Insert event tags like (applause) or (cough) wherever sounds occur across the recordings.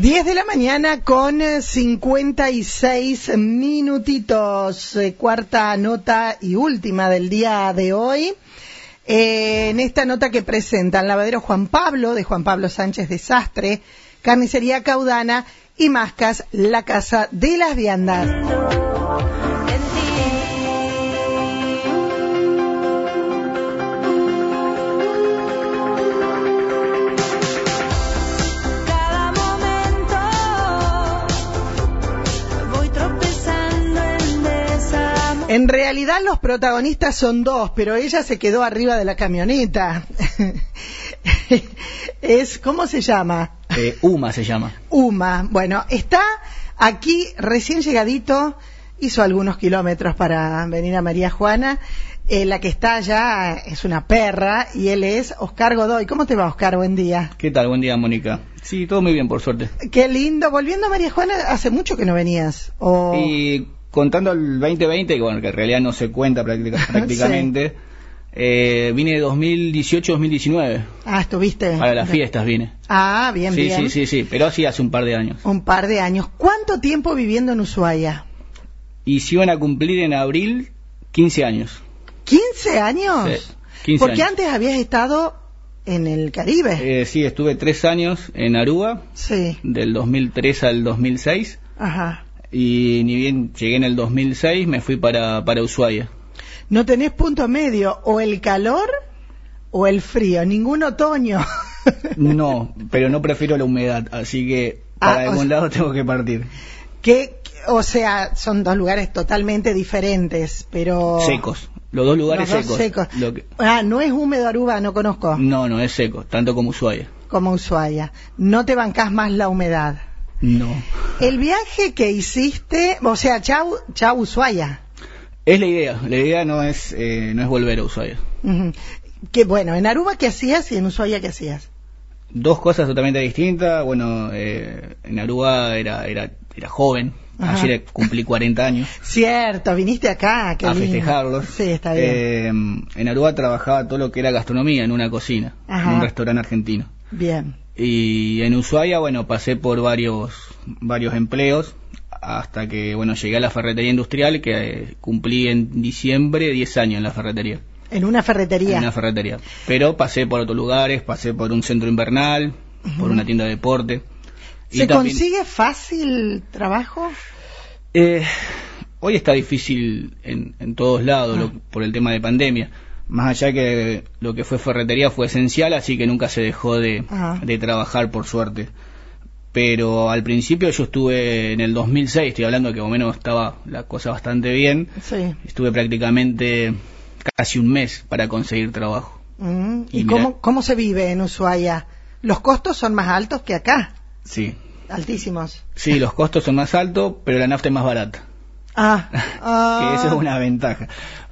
10 de la mañana con eh, 56 minutitos, eh, cuarta nota y última del día de hoy. Eh, en esta nota que presentan Lavadero Juan Pablo, de Juan Pablo Sánchez Desastre, Carnicería Caudana y Mascas, la Casa de las Viandas. En realidad los protagonistas son dos, pero ella se quedó arriba de la camioneta. (laughs) es, ¿cómo se llama? Eh, Uma se llama. Uma. Bueno, está aquí recién llegadito, hizo algunos kilómetros para venir a María Juana. Eh, la que está allá es una perra y él es Oscar Godoy. ¿Cómo te va, Oscar? Buen día. ¿Qué tal? Buen día, Mónica. Sí, todo muy bien, por suerte. Qué lindo. Volviendo a María Juana, hace mucho que no venías. O... Y contando el 2020, que bueno, que en realidad no se cuenta práctica- (laughs) (laughs) prácticamente, eh, vine de 2018-2019. Ah, estuviste. Para las fiestas vine. Ah, bien, sí, bien. sí, sí, sí, pero sí hace un par de años. Un par de años. ¿Cuánto tiempo viviendo en Ushuaia? Y se iban a cumplir en abril 15 años. ¿15 años? Sí, 15 Porque años. antes habías estado en el Caribe. Eh, sí, estuve tres años en Aruba, Sí, del 2003 al 2006. ajá. Y ni bien llegué en el 2006, me fui para, para Ushuaia. No tenés punto medio, o el calor o el frío, ningún otoño. (laughs) No, pero no prefiero la humedad, así que Ah, para o algún sea- lado tengo que partir. que, o sea, son dos lugares totalmente diferentes, pero... Secos, los dos lugares Los dos secos. secos. Lo que- Ah, no es húmedo Aruba, no conozco, No, no, es seco, tanto como Ushuaia. como Ushuaia. No te bancás más la humedad. No. El viaje que hiciste, o sea, chau, chau Ushuaia. Es la idea, la idea no es, eh, no es volver a Ushuaia. Que bueno, en Aruba qué hacías y en Ushuaia qué hacías. Dos cosas totalmente distintas. Bueno, eh, en Aruba era, era, era joven, Ajá. ayer cumplí 40 años. Cierto, viniste acá, qué a lindo. festejarlos. Sí, está bien. Eh, en Aruba trabajaba todo lo que era gastronomía en una cocina, Ajá. en un restaurante argentino. Bien. Y en Ushuaia, bueno, pasé por varios, varios empleos hasta que, bueno, llegué a la ferretería industrial que eh, cumplí en diciembre 10 años en la ferretería. En una ferretería. En una ferretería. Pero pasé por otros lugares, pasé por un centro invernal, por una tienda de deporte. Y ¿Se también- consigue fácil trabajo? Eh, hoy está difícil en, en todos lados lo- por el tema de pandemia. Más allá que lo que fue ferretería fue esencial, así que nunca se dejó de, de trabajar, por suerte. Pero al principio yo estuve en el 2006, estoy hablando que más o menos estaba la cosa bastante bien. Sí. Estuve prácticamente casi un mes para conseguir trabajo. Mm, ¿Y, Y cómo, cómo se vive en Ushuaia? Los costos son más altos que acá, Sí. altísimos. Sí, los costos son más altos, pero la nafta es más barata. Ah, ah. (laughs) que eso es una ventaja.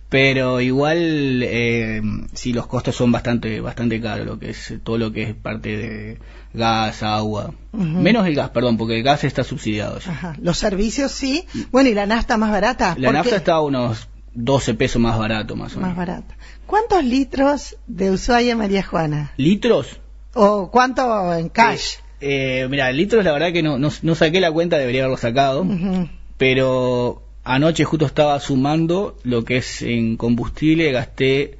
Pero igual, eh, sí, los costos son bastante bastante caros, lo que es todo lo que es parte de gas, agua. Menos el gas, perdón, porque el gas está subsidiado ya. Ajá. Los servicios sí. Bueno, ¿y la nafta más barata? La ¿Por nafta qué? está a unos 12 pesos más barato, más o más menos. barata. ¿Cuántos litros de Ushuaia María Juana? ¿Litros? ¿O cuánto en cash? Eh, mira, litros la verdad que no, no, no saqué la cuenta, debería haberlo sacado. Pero anoche justo estaba sumando lo que es en combustible, gasté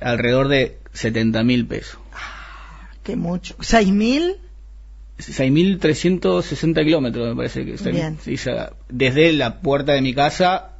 alrededor de 70 mil pesos. Qué mucho. ¿Seis mil? 6.360 kilómetros me parece que está Bien. desde la puerta de mi casa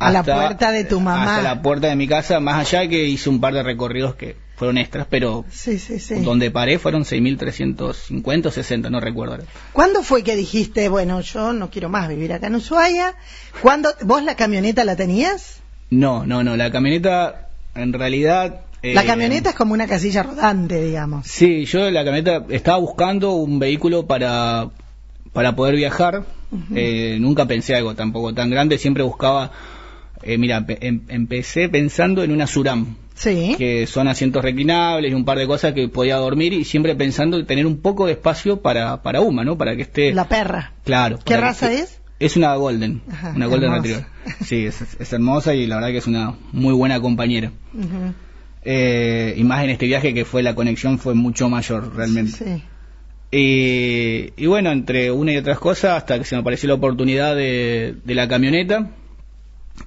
A la hasta- puerta de tu mamá. hasta la puerta de mi casa más allá que hice un par de recorridos que fueron extras pero Sí, sí, sí. donde paré fueron 6.350 o 60 no recuerdo ahora. ¿Cuándo fue que dijiste, bueno, yo no quiero más vivir acá en Ushuaia? ¿Cuándo, ¿Vos la camioneta la tenías? no no no la camioneta en realidad la eh, camioneta es como una casilla rodante, digamos. sí yo la camioneta estaba buscando un vehículo para para poder viajar Eh, nunca pensé algo tampoco tan grande siempre buscaba eh, mira em- empecé pensando en una Suram Sí. que son asientos reclinables y un par de cosas que podía dormir y siempre pensando en tener un poco de espacio para, para Uma, ¿no? Para que esté... La perra. Claro. ¿Qué raza esté- es? Es una Golden, Ajá, una Golden hermosa. Retriever. Sí, es, es hermosa y la verdad que es una muy buena compañera. Ujú. Eh, y más en este viaje que fue la conexión fue mucho mayor realmente. Sí. Y, y bueno, entre una y otras cosas, hasta que se me apareció la oportunidad de, de la camioneta,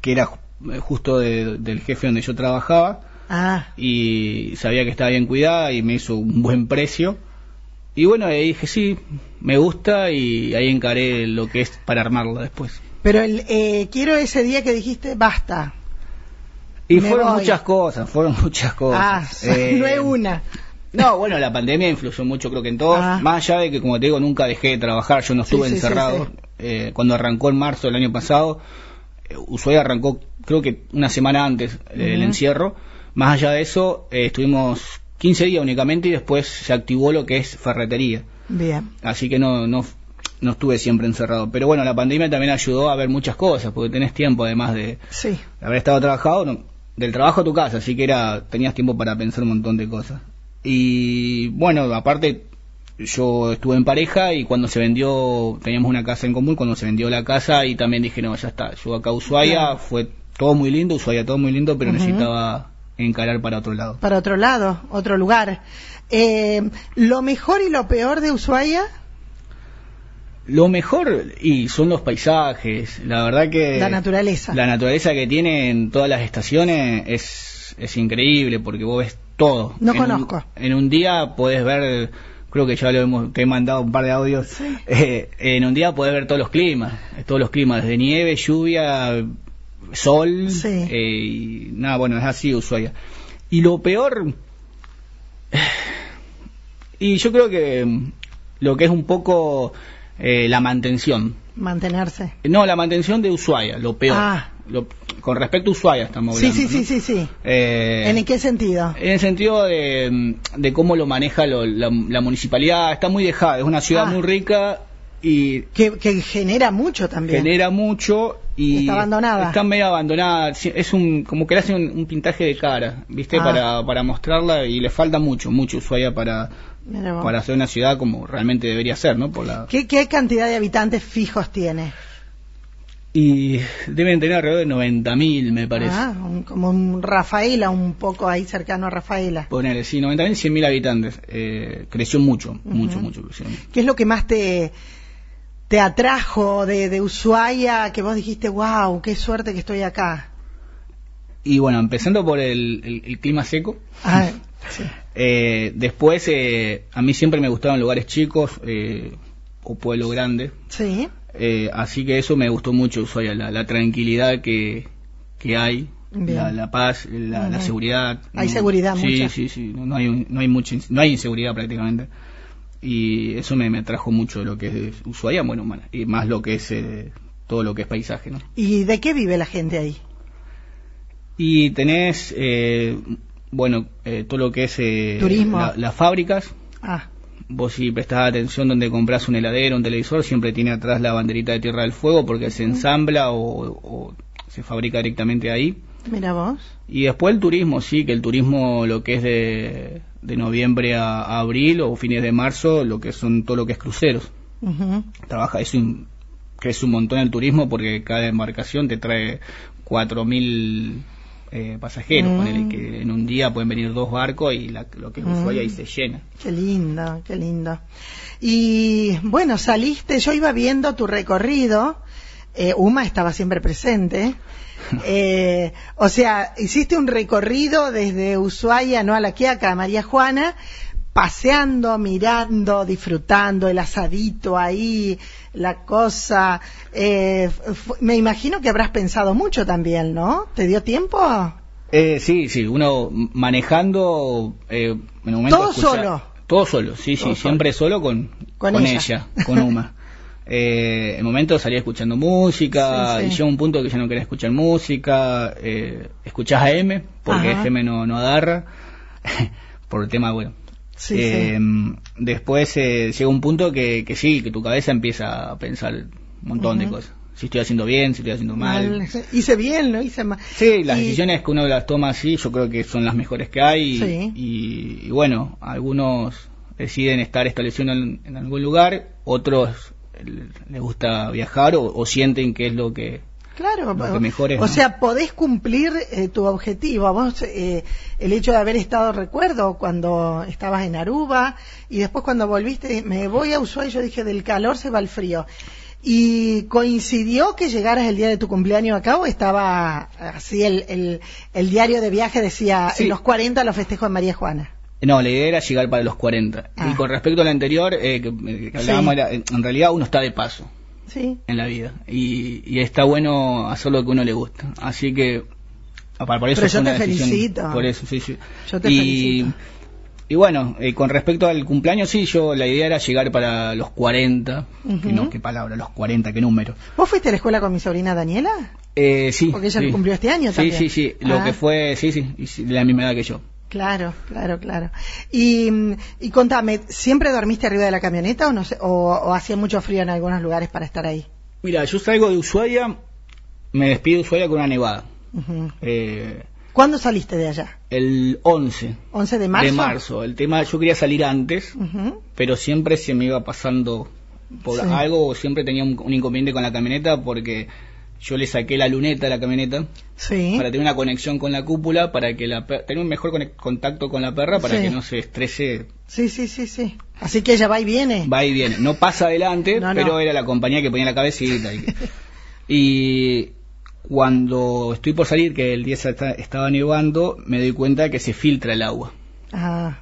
que era ju- justo de- del jefe donde yo trabajaba, Ah, y sabía que estaba bien cuidada y me hizo un buen precio. Y bueno, ahí dije, sí, me gusta y ahí encaré lo que es para armarla después. pero el, eh, quiero ese día que dijiste basta. Y Me fueron voy. muchas cosas, fueron (laughs) muchas Ah, cosas. (laughs) Eh, no es una. No, bueno, la pandemia influyó mucho creo que en todos, Ah. más allá de que como te digo nunca dejé de trabajar, yo no estuve sí, encerrado. sí. Eh, cuando arrancó en marzo del año pasado, eh, Ushuaia arrancó creo que una semana antes eh, del Ujú. encierro, más allá de eso eh, estuvimos 15 días únicamente y después se activó lo que es ferretería, Bien. así que no, no, no estuve siempre encerrado. Pero bueno, la pandemia también ayudó a ver muchas cosas, porque tenés tiempo además de, Sí. de haber estado trabajado, no, del trabajo a tu casa, así que era tenías tiempo para pensar un montón de cosas. Y bueno, aparte yo estuve en pareja y cuando se vendió, teníamos una casa en común, cuando se vendió la casa y también dije, no, ya está, yo acá a Ushuaia, Claro. fue todo muy lindo, Ushuaia todo muy lindo, pero necesitaba encarar para otro lado. Para otro lado, otro lugar. Eh, lo mejor y lo peor de Ushuaia, Lo mejor y son los paisajes, la verdad que la naturaleza. La naturaleza que tiene en todas las estaciones es, es increíble porque vos ves todo. No En un- conozco. en un día podés ver, creo que ya lo hemos, te he mandado un par de audios. Sí. (laughs) Eh, en un día podés ver todos los climas, todos los climas, desde nieve, lluvia, sol. Sí. eh, y nada, bueno, es así Ushuaia. Y lo peor. Y yo creo que mm, lo que es un poco eh, la mantención. Mantenerse. No, la mantención de Ushuaia, lo peor. Ah. Lo- con respecto a Ushuaia estamos Sí, hablando. sí, sí, ¿no? sí, sí. Eh, ¿En qué sentido? en el sentido de, de cómo lo maneja lo- la, la municipalidad, está muy dejada, es una ciudad Ah. muy rica y Que, que genera mucho también. genera mucho y Está abandonada. está medio abandonada, es un como que le hacen un, un pintaje de cara, ¿viste? Ah. Para, para mostrarla y le falta mucho, mucho Ushuaia para para ser una ciudad como realmente debería ser, ¿no? Por la ¿Qué, ¿Qué cantidad de habitantes fijos tiene? y deben tener alrededor de 90.000, me parece. Ah, un- como un Rafaela, un poco ahí cercano a Rafaela. Ponele, sí, 90.000, 100.000 habitantes. Eh, creció mucho, mucho, mucho. creció. ¿Qué es lo que más te, te atrajo de, de Ushuaia que vos dijiste, wow, qué suerte que estoy acá? Y bueno, empezando por el, el- el clima seco. Ah, (laughs) sí. Eh, después, eh, a mí siempre me gustaban lugares chicos eh, o pueblo grande. Sí, Eh, así que eso me gustó mucho, Ushuaia, la, la tranquilidad que, que hay, la, la paz, la, seguridad. Hay seguridad sí, mucha. Sí, sí, no, hay, no hay mucha, no hay inseguridad prácticamente. Y eso me, me atrajo mucho de lo que es Ushuaia, bueno, y más lo que es eh, todo lo que es paisaje, ¿no? ¿Y de qué vive la gente ahí? Y tenés, eh, bueno, eh, todo lo que es eh, Turismo. la- las fábricas. Ah, Vos si prestás atención donde compras un heladero, un televisor, siempre tiene atrás la banderita de Tierra del Fuego porque se ensambla o, o se fabrica directamente ahí. mira vos. Y después el turismo, sí, que el turismo lo que es de, de noviembre a, a abril o fines de marzo, lo que son todo lo que es cruceros. Ujú. Trabaja, es un, que es un montón el turismo porque cada embarcación te trae 4.000 eh, pasajeros. Mm. ponele que en un día pueden venir dos barcos y la- lo que es Mm. Ushuaia ahí se llena. Qué lindo, qué lindo. Y bueno, saliste, yo iba viendo tu recorrido, eh, Uma estaba siempre presente, (laughs) eh, o sea, hiciste un recorrido desde Ushuaia, no a la Quiaca, a María Juana, paseando, mirando, disfrutando, el asadito ahí, la cosa. eh, me imagino que habrás pensado mucho también, ¿no? ¿Te dio tiempo? Eh, sí, sí, uno manejando eh, en un momento ¿Todo escucha- solo? Todo solo, sí, sí, siempre solo con, Con con, ella. ella. con Uma. (laughs) Eh, en un momento salía escuchando música Sí, sí. y llega un punto que ya no quería escuchar música, eh, escuchás a M, porque Ajá. FM no, no agarra, (laughs) por el tema, bueno. Sí, Eh, sí. Después eh, llega un punto que, que sí, que tu cabeza empieza a pensar un montón de cosas. Si estoy haciendo bien, si estoy haciendo mal. Mal. Hice bien, ¿no? Hice mal. Sí, las Y- decisiones que uno las toma así, yo creo que son las mejores que hay. Sí. Y, y bueno, algunos deciden estar establecidos en, en algún lugar, otros eh, les gusta viajar o, o sienten que es lo que Claro, lo que mejor es, o ¿no? sea, podés cumplir eh, tu objetivo. Vos, eh, el hecho de haber estado, recuerdo, cuando estabas en Aruba y después cuando volviste, me voy a Ushuaia, yo dije, del calor se va al frío. ¿Y coincidió que llegaras el día de tu cumpleaños acá o estaba así el, el, el diario de viaje decía, Sí. en los 40 los festejos de María Juana? No, la idea era llegar para los 40. Ah. Y con respecto al anterior, eh, que, que hablábamos, Sí. era, en realidad uno está de paso Sí. en la vida. Y, y está bueno hacer lo que uno le gusta. Así que, ah, por eso Pero yo te decisión- felicito. Por eso, sí, sí. Yo te y, felicito. Y bueno, eh, con respecto al cumpleaños, sí, yo la idea era llegar para los 40. que no, qué palabra, los 40, qué número. ¿Vos fuiste a la escuela con mi sobrina Daniela? Eh, sí. Porque ella sí. cumplió este año Sí, también. sí, sí. Lo Ah. que fue, sí, sí, sí, de la misma edad que yo. Claro, claro, claro. Y, mm, y contame, ¿siempre dormiste arriba de la camioneta o, no sé, o, o hacía mucho frío en algunos lugares para estar ahí? Mira, yo salgo de Ushuaia, me despido de Ushuaia con una nevada. Eh, ¿Cuándo saliste de allá? el 11 ¿11 de marzo? de marzo. El tema, yo quería salir antes, pero siempre se me iba pasando por Sí. algo, o siempre tenía un, un inconveniente con la camioneta porque yo le saqué la luneta a la camioneta Sí. para tener una conexión con la cúpula, para que la per- tener un mejor contacto con la perra, para Sí. que no se estrese, Sí, sí, sí, sí. Así que ella va y viene. va y viene. No pasa adelante, No, no. pero era la compañía que ponía la cabecita. Y, y cuando estoy por salir, que el día estaba nevando, me doy cuenta que se filtra el agua. Ah,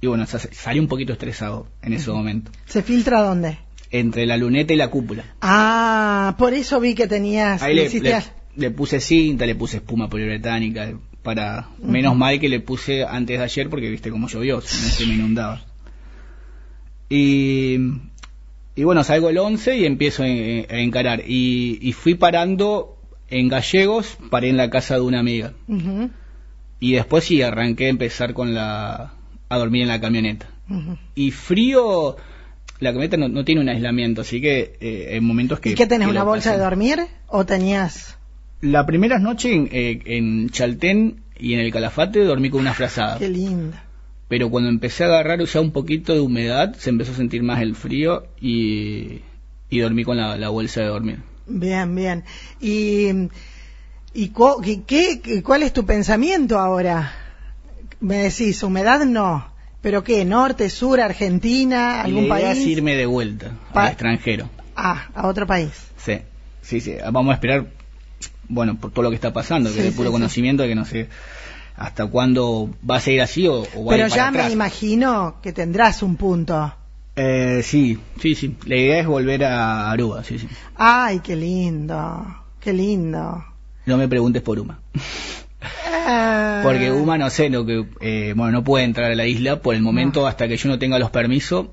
Y bueno, sa- salí un poquito estresado en ese momento. ¿Se filtra dónde? Entre la luneta y la cúpula. Ah, por eso vi que tenías... Ahí le puse cinta, le puse espuma poliuretánica, para menos mal que le puse antes de ayer porque viste cómo llovió, se me inundaba. Y, y bueno, salgo el 11 y empiezo a, a encarar. Y, y fui parando en Gallegos, paré en la casa de una amiga. Y después sí, arranqué a empezar con la a dormir en la camioneta. Y frío, la camioneta no, no tiene un aislamiento, así que eh, en momentos que... ¿Y qué tenés, que una bolsa de dormir? ¿O tenías...? La primera noche en, eh, en Chaltén y en el Calafate dormí con una frazada. Qué linda. Pero cuando empecé a agarrar ya un poquito de humedad, se empezó a sentir más el frío y, y dormí con la, la bolsa de dormir. Bien, bien. ¿Y, y cu- qué- qué- cuál es tu pensamiento ahora? Me decís, humedad no. ¿Pero qué? ¿Norte, sur, Argentina, algún la idea país? es irme de vuelta Pa- al extranjero. Ah, a otro país. Sí, sí, sí. Vamos a esperar, bueno, por todo lo que está pasando, Sí, que de sí, puro sí. conocimiento, que no sé hasta cuándo va a seguir así o, o va a Pero ir para ya atrás. me imagino que tendrás un punto. Eh, sí, sí, sí. La idea es volver a Aruba, sí, sí. Ay, qué lindo, qué lindo. No me preguntes por Uma. (laughs) Ah, Porque Uma no sé, lo que, eh, bueno, no puede entrar a la isla por el momento hasta que yo no tenga los permisos,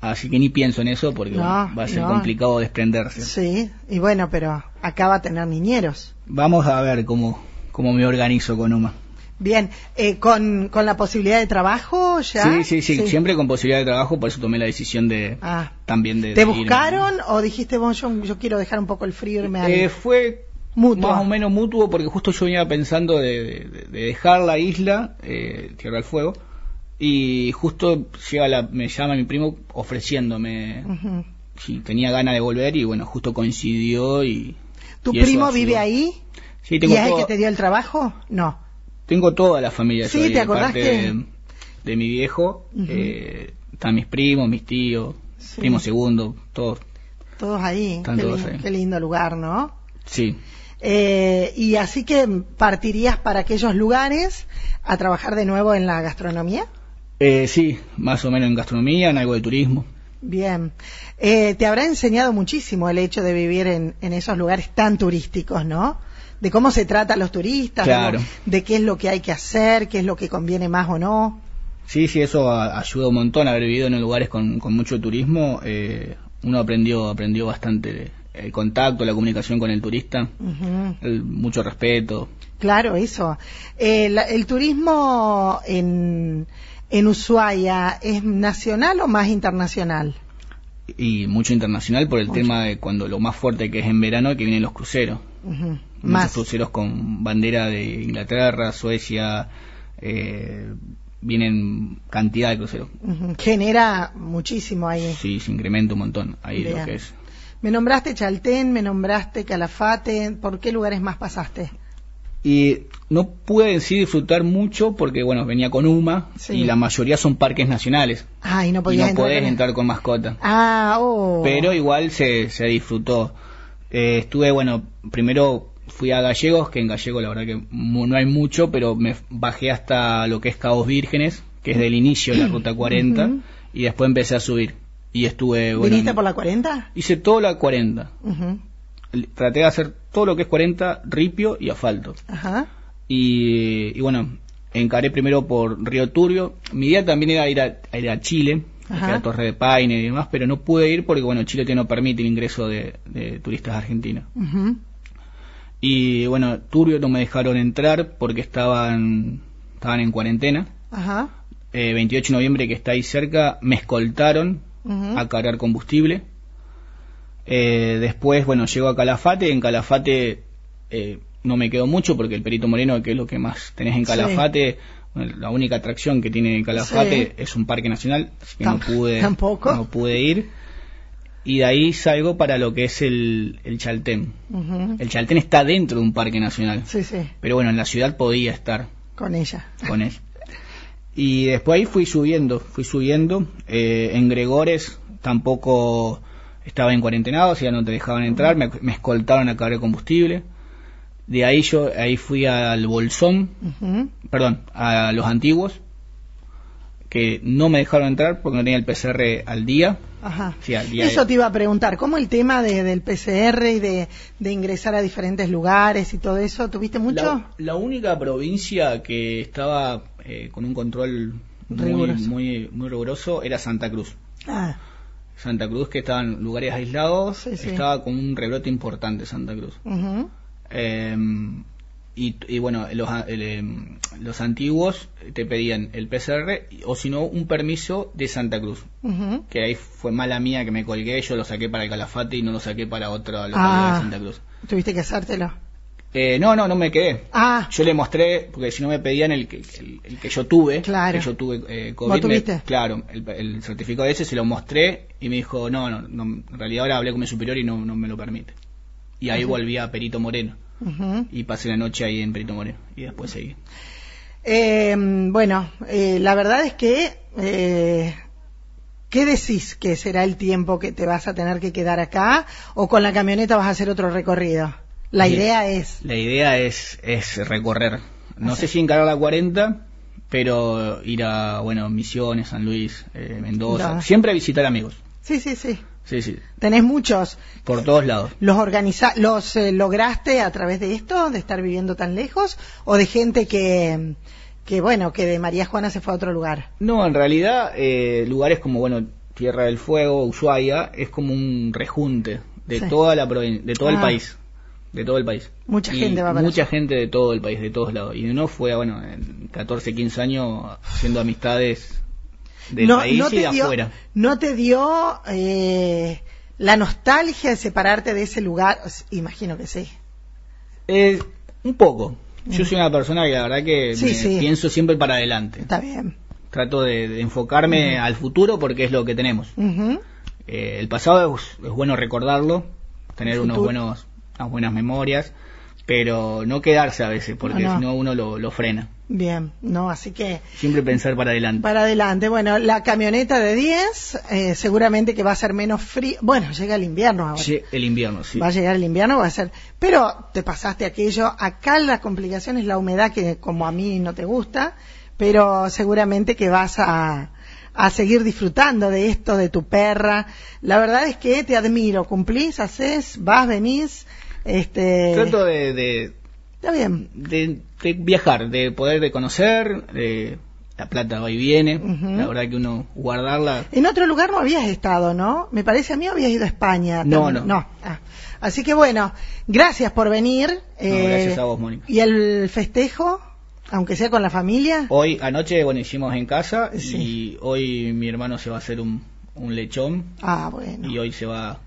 así que ni pienso en eso porque No, bueno, va a ser no. complicado desprenderse. Sí, y bueno, pero acá va a tener niñeros. Vamos a ver cómo, cómo me organizo con Uma. Bien, eh, con, con la posibilidad de trabajo ya. Sí, sí, sí, siempre con posibilidad de trabajo, por eso tomé la decisión de Ah. también de... ¿Te de irme. buscaron o dijiste, bueno, yo, yo quiero dejar un poco el frío y irme Eh, fue Mutuo. más o menos mutuo porque justo yo venía pensando de, de- de dejar la isla, eh, Tierra del Fuego, y justo llega la, me llama mi primo ofreciéndome si tenía ganas de volver y bueno, justo coincidió y... ¿Tu y primo vive ahí? Sí, ¿Y tengo, es el que te dio el trabajo? No. tengo toda la familia. Sí, ¿te acordás que- De, de mi viejo, eh, están mis primos, mis tíos, Sí. primo segundo, todos. Todos ahí. Están qué, todos lindo, ahí. qué lindo lugar, ¿no? Sí. Eh, y así que partirías para aquellos lugares a trabajar de nuevo en la gastronomía. Eh, sí, más o menos en gastronomía, en algo de turismo. Bien. Eh, te habrá enseñado muchísimo el hecho de vivir en, en esos lugares tan turísticos, ¿no? De cómo se trata a los turistas, Claro. ¿no? de qué es lo que hay que hacer, qué es lo que conviene más o no. Sí, sí, eso a- ayuda un montón. Haber vivido en lugares con, con mucho turismo, eh, uno aprendió aprendió bastante el contacto, la comunicación con el turista, el- mucho respeto. Claro, eso. Eh, la- ¿El turismo en, en Ushuaia es nacional o más internacional? y mucho internacional por el Mucho. tema de cuando lo más fuerte que es en verano que vienen los cruceros. Ujú. Muchos Más. cruceros con bandera de Inglaterra, Suecia, eh, vienen cantidad de cruceros. Genera muchísimo ahí. Sí, se incrementa un montón ahí lo que es. Me nombraste Chaltén, me nombraste Calafate, ¿por qué lugares más pasaste? Y no pude sí disfrutar mucho porque, bueno, venía con UMA Sí. y la mayoría son parques nacionales. Ah, y no Y podías no entrar. podés con- entrar con mascota. Ah, oh. Pero igual se, se disfrutó. Eh, estuve, bueno, primero fui a Gallegos, que en Gallego la verdad que no hay mucho, pero me bajé hasta lo que es Cabos Vírgenes, que es del inicio de la (clears throat) Ruta 40, Ujú. y después empecé a subir. Y estuve, bueno, ¿Viniste por la 40? hice toda la 40. Ujú. L- Traté de hacer todo lo que es 40, ripio y asfalto. Ajá. Y, y bueno, encaré primero por Río Turbio. Mi idea también era ir a, a ir a Chile, Ajá. la Torre de Paine y demás, pero no pude ir porque, bueno, Chile que no permite el ingreso de, de turistas argentinos. Ujú. Y bueno, Turbio no me dejaron entrar porque estaban, estaban en cuarentena. Ajá. Eh, 28 de noviembre, que está ahí cerca, me escoltaron A cargar combustible. Eh, después, bueno, llego a Calafate. En Calafate eh, no me quedo mucho porque el Perito Moreno, que es lo que más tenés en Sí. Calafate, bueno, la única atracción que tiene Calafate Sí. es un parque nacional, así que no pude, tampoco. no pude ir. Y de ahí salgo para lo que es el, el Chaltén. El Chaltén está dentro de un parque nacional, Sí, sí, pero bueno, en la ciudad podía estar con ella. con él. Y después ahí fui subiendo, fui subiendo. Eh, en Gregores tampoco estaba en cuarentenado, o sea, no te dejaban entrar, me, me escoltaron a cargar combustible. De ahí yo ahí fui al Bolsón, perdón, a los antiguos, que no me dejaron entrar porque no tenía el PCR al día. Ajá. Sí, al día Eso de- te iba a preguntar, ¿cómo el tema de, del PCR y de, de ingresar a diferentes lugares y todo eso? ¿Tuviste mucho? La, la única provincia que estaba eh, con un control muy, Riguroso. muy, muy riguroso era Santa Cruz. Ah, Santa Cruz, que estaba en lugares aislados, Sí, sí. estaba con un rebrote importante Santa Cruz. Eh, y, y bueno, los, el, em, los antiguos te pedían el PCR o si no un permiso de Santa Cruz. Que ahí fue mala mía que me colgué, yo lo saqué para el Calafate y no lo saqué para otra localidad Ah. de Santa Cruz. Tuviste que hacértelo. Eh, no, no, no me quedé. Ah, Yo le mostré, porque si no me pedían el que, el, el que yo tuve, Claro. que yo tuve eh, COVID, ¿Vos tuviste? claro, el, el certificado ese se lo mostré y me dijo, no, no, no, en realidad ahora hablé con mi superior y no, no me lo permite. Y ahí volví a Perito Moreno y pasé la noche ahí en Perito Moreno y después seguí. Eh, bueno, eh, la verdad es que, eh, ¿qué decís que será el tiempo que te vas a tener que quedar acá o con la camioneta vas a hacer otro recorrido? La idea es, La idea es, es recorrer. No Así. sé si encarar la 40, pero ir a, bueno, Misiones, San Luis, eh, Mendoza. Siempre visitar amigos. sí, sí, sí, Sí, sí. tenés muchos. Por todos lados. ¿Los organiza los eh, lograste a través de esto, de estar viviendo tan lejos, o de gente que, que bueno, que de María Juana se fue a otro lugar? No, en realidad, eh, lugares como, bueno, Tierra del Fuego, Ushuaia, es como un rejunte de Sí. toda la de todo el Ah. país. De todo el país. Mucha Y gente va para Mucha allá. gente de todo el país, de todos lados. Y uno fue, bueno, en 14, 15 años haciendo amistades del país y de dio, afuera. ¿No te dio eh, la nostalgia de separarte de ese lugar? Imagino que sí. Eh, un poco. Yo soy una persona que la verdad que Mm. Sí, me sí. pienso siempre para adelante. Está bien. Trato de, de enfocarme al futuro porque es lo que tenemos. Eh, el pasado es, es bueno recordarlo, tener unos buenos, unas buenas memorias, pero no quedarse a veces, porque No, no. si no uno lo, lo frena. Bien, no, así que Siempre pensar para adelante. para adelante. Bueno, la camioneta de 10, eh, seguramente que va a ser menos frío. Bueno, llega el invierno ahora. Sí, el invierno, sí. Va a llegar el invierno, va a ser. Pero te pasaste aquello. Acá la complicación es la humedad que, como a mí no te gusta, pero seguramente que vas a, a seguir disfrutando de esto, de tu perra. La verdad es que te admiro. Cumplís, haces, vas, venís. Este. Trato de, de, Está bien. de- de viajar, de poder de conocer, de, la plata va y viene, la verdad que uno guardarla... En otro lugar no habías estado, ¿no? Me parece a mí habías ido a España. No, también. no. Ah. Así que bueno, gracias por venir. eh, gracias a vos, Mónica. ¿Y el festejo? Aunque sea con la familia. Hoy, anoche, bueno, hicimos en casa Sí. y hoy mi hermano se va a hacer un, un lechón Ah, bueno. y hoy se va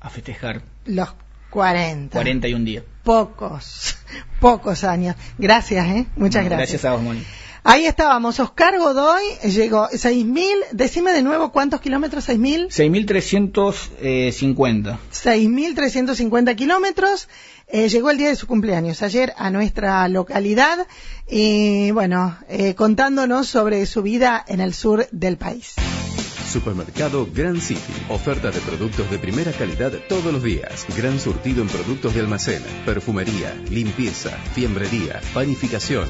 a festejar Los 40. 41 días. Pocos, (laughs) pocos años. Gracias, ¿eh? Muchas No, gracias. Gracias a vos, Mónica. Ahí estábamos, Oscar Godoy llegó 6.000, decime de nuevo cuántos kilómetros, 6.000. 6.350. 6.350 kilómetros. Eh, llegó el día de su cumpleaños ayer a nuestra localidad y bueno, eh, contándonos sobre su vida en el sur del país. Supermercado Gran City. Oferta de productos de primera calidad todos los días. Gran surtido en productos de almacén, perfumería, limpieza, fiembrería, panificación.